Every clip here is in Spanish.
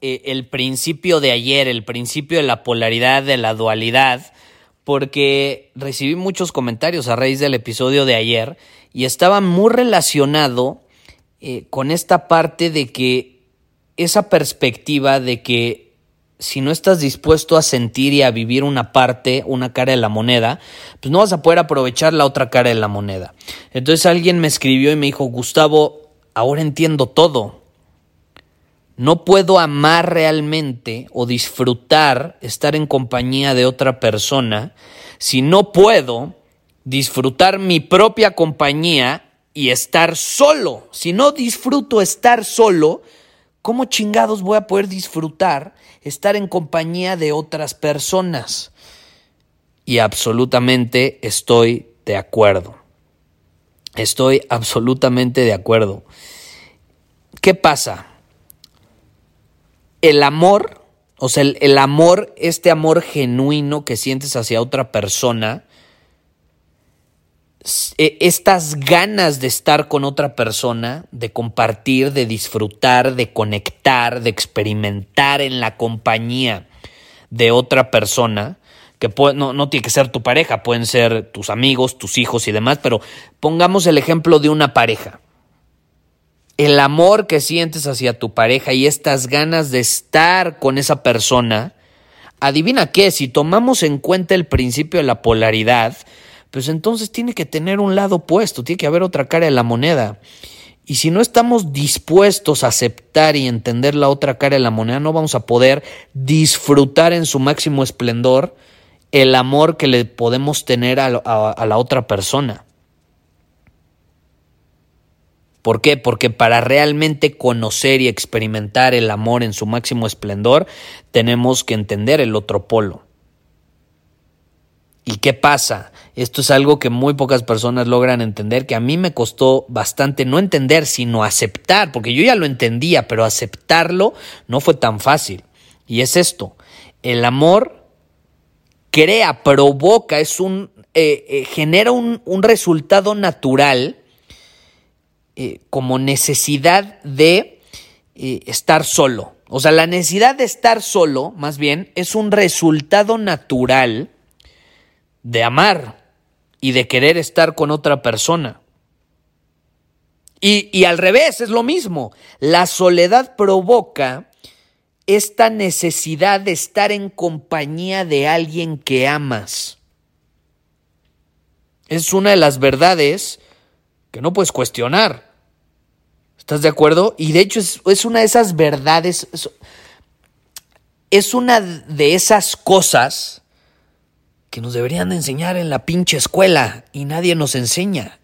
eh, el principio de ayer, el principio de la polaridad, de la dualidad, porque recibí muchos comentarios a raíz del episodio de ayer y estaba muy relacionado eh, con esta parte de que esa perspectiva de que si no estás dispuesto a sentir y a vivir una parte, una cara de la moneda, pues no vas a poder aprovechar la otra cara de la moneda. Entonces alguien me escribió y me dijo, Gustavo, ahora entiendo todo. No puedo amar realmente o disfrutar estar en compañía de otra persona si no puedo disfrutar mi propia compañía y estar solo. Si no disfruto estar solo, ¿cómo chingados voy a poder disfrutar estar en compañía de otras personas? Y absolutamente estoy de acuerdo. Estoy absolutamente de acuerdo. ¿Qué pasa? El amor, o sea, el, amor, este amor genuino que sientes hacia otra persona, e, estas ganas de estar con otra persona, de compartir, de disfrutar, de conectar, de experimentar en la compañía de otra persona, que no, no, tiene que ser tu pareja, pueden ser tus amigos, tus hijos y demás, pero pongamos el ejemplo de una pareja el amor que sientes hacia tu pareja y estas ganas de estar con esa persona, adivina qué, si tomamos en cuenta el principio de la polaridad, pues entonces tiene que tener un lado opuesto, tiene que haber otra cara de la moneda. Y si no estamos dispuestos a aceptar y entender la otra cara de la moneda, no vamos a poder disfrutar en su máximo esplendor el amor que le podemos tener a, a la otra persona. ¿Por qué? Porque para realmente conocer y experimentar el amor en su máximo esplendor, tenemos que entender el otro polo. ¿Y qué pasa? Esto es algo que muy pocas personas logran entender, que a mí me costó bastante no entender, sino aceptar, porque yo ya lo entendía, pero aceptarlo no fue tan fácil. Y es esto, el amor crea, provoca, es un, eh, eh, genera un, un resultado natural eh, como necesidad de eh, estar solo. O sea, la necesidad de estar solo, más bien, es un resultado natural de amar y de querer estar con otra persona. Y, y al revés, es lo mismo. La soledad provoca esta necesidad de estar en compañía de alguien que amas. Es una de las verdades que no puedes cuestionar. ¿Estás de acuerdo? Y de hecho es, una de esas verdades, es, una de esas cosas que nos deberían de enseñar en la pinche escuela y nadie nos enseña.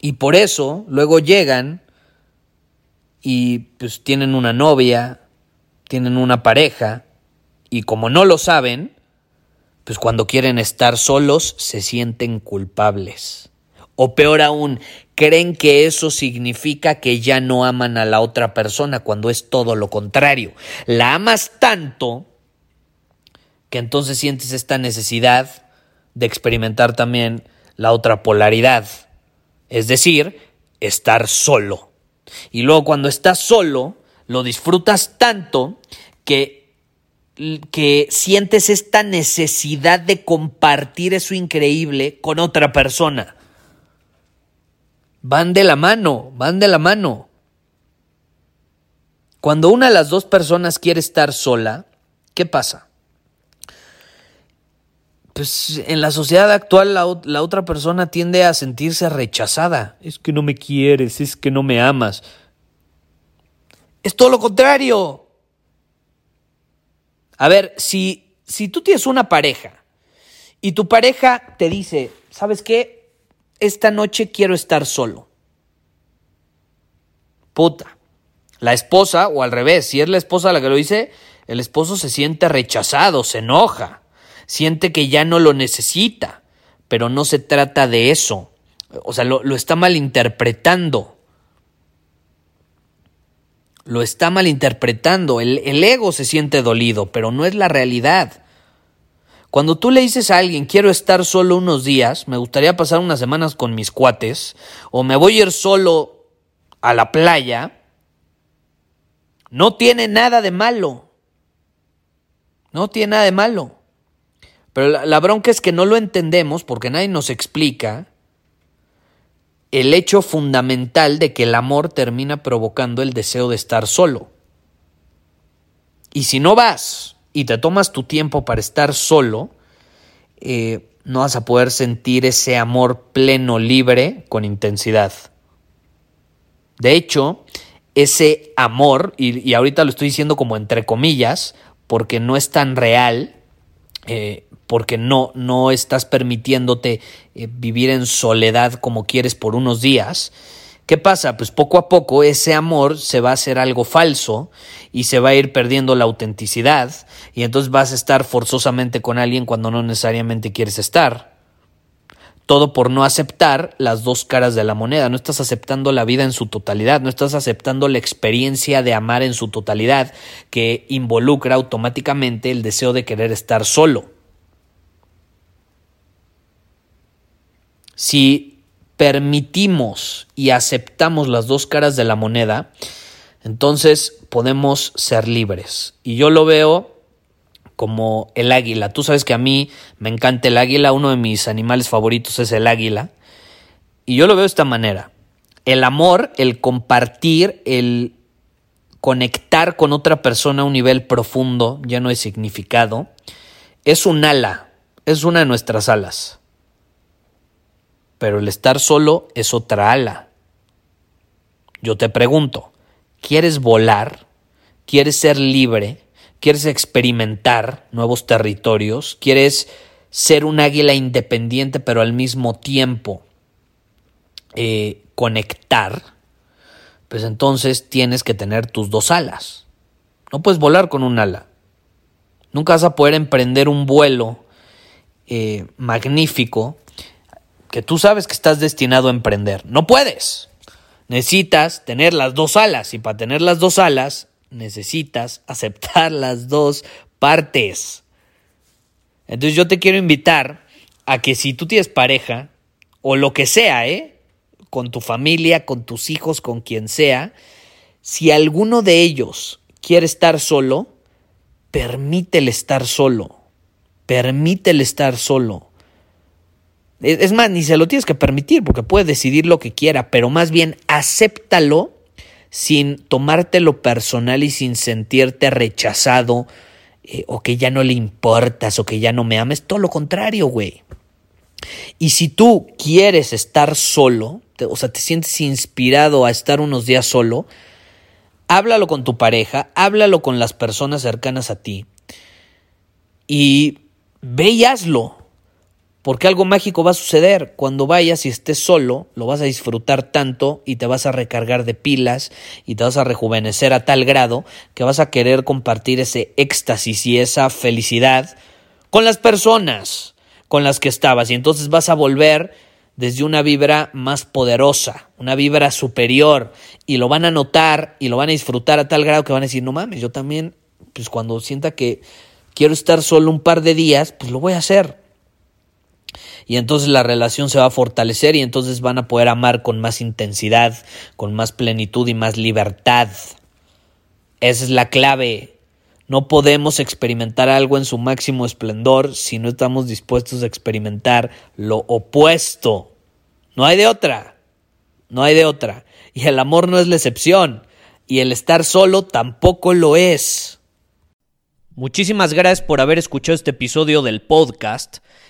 Y por eso luego llegan y pues tienen una novia, tienen una pareja y como no lo saben, pues cuando quieren estar solos se sienten culpables. O peor aún, creen que eso significa que ya no aman a la otra persona cuando es todo lo contrario. La amas tanto que entonces sientes esta necesidad de experimentar también la otra polaridad, es decir, estar solo. Y luego cuando estás solo, lo disfrutas tanto que, que sientes esta necesidad de compartir eso increíble con otra persona. Van de la mano, van de la mano. Cuando una de las dos personas quiere estar sola, ¿qué pasa? Pues en la sociedad actual la, otra persona tiende a sentirse rechazada. Es que no me quieres, es que no me amas. Es todo lo contrario. A ver, si, si tú tienes una pareja y tu pareja te dice, ¿sabes qué? Esta noche quiero estar solo. Puta. La esposa, o al revés, si es la esposa la que lo dice, el esposo se siente rechazado, se enoja, siente que ya no lo necesita, pero no se trata de eso. O sea, lo, lo está malinterpretando. Lo está malinterpretando. El, el ego se siente dolido, pero no es la realidad. Cuando tú le dices a alguien, quiero estar solo unos días, me gustaría pasar unas semanas con mis cuates, o me voy a ir solo a la playa, no tiene nada de malo. No tiene nada de malo. Pero la, bronca es que no lo entendemos porque nadie nos explica el hecho fundamental de que el amor termina provocando el deseo de estar solo. Y si no vas y te tomas tu tiempo para estar solo, eh, no vas a poder sentir ese amor pleno, libre, con intensidad. De hecho, ese amor, y, ahorita lo estoy diciendo como entre comillas, porque no es tan real, eh, porque no, no estás permitiéndote eh, vivir en soledad como quieres por unos días, ¿Qué pasa? Pues poco a poco ese amor se va a hacer algo falso y se va a ir perdiendo la autenticidad y entonces vas a estar forzosamente con alguien cuando no necesariamente quieres estar. Todo por no aceptar las dos caras de la moneda. No estás aceptando la vida en su totalidad, no estás aceptando la experiencia de amar en su totalidad, que involucra automáticamente el deseo de querer estar solo. Si permitimos y aceptamos las dos caras de la moneda, entonces podemos ser libres. Y yo lo veo como el águila. Tú sabes que a mí me encanta el águila, uno de mis animales favoritos es el águila. Y yo lo veo de esta manera. El amor, el compartir, el conectar con otra persona a un nivel profundo, lleno de significado, es un ala, es una de nuestras alas. Pero el estar solo es otra ala. Yo te pregunto, ¿quieres volar? ¿Quieres ser libre? quieres experimentar nuevos territorios, quieres ser un águila independiente pero al mismo tiempo eh, conectar, pues entonces tienes que tener tus dos alas. No puedes volar con un ala. Nunca vas a poder emprender un vuelo eh, magnífico que tú sabes que estás destinado a emprender. No puedes. Necesitas tener las dos alas y para tener las dos alas necesitas aceptar las dos partes. Entonces yo te quiero invitar a que si tú tienes pareja, o lo que sea, ¿eh? Con tu familia, con tus hijos, con quien sea, si alguno de ellos quiere estar solo, permítele estar solo. Permítele estar solo. Es más, ni se lo tienes que permitir porque puede decidir lo que quiera, pero más bien acéptalo sin tomártelo personal y sin sentirte rechazado eh, o que ya no le importas o que ya no me ames, todo lo contrario, güey. Y si tú quieres estar solo, o sea, te sientes inspirado a estar unos días solo, háblalo con tu pareja, háblalo con las personas cercanas a ti y ve y hazlo. Porque algo mágico va a suceder. Cuando vayas y estés solo, lo vas a disfrutar tanto y te vas a recargar de pilas y te vas a rejuvenecer a tal grado que vas a querer compartir ese éxtasis y esa felicidad con las personas con las que estabas. Y entonces vas a volver desde una vibra más poderosa, una vibra superior. Y lo van a notar y lo van a disfrutar a tal grado que van a decir, no mames, yo también, pues cuando sienta que quiero estar solo un par de días, pues lo voy a hacer y entonces la relación se va a fortalecer y entonces van a poder amar con más intensidad, con más plenitud y más libertad. Esa es la clave. No podemos experimentar algo en su máximo esplendor si no estamos dispuestos a experimentar lo opuesto. No hay de otra. No hay de otra. Y el amor no es la excepción. y el estar solo tampoco lo es. Muchísimas gracias por haber escuchado este episodio del podcast.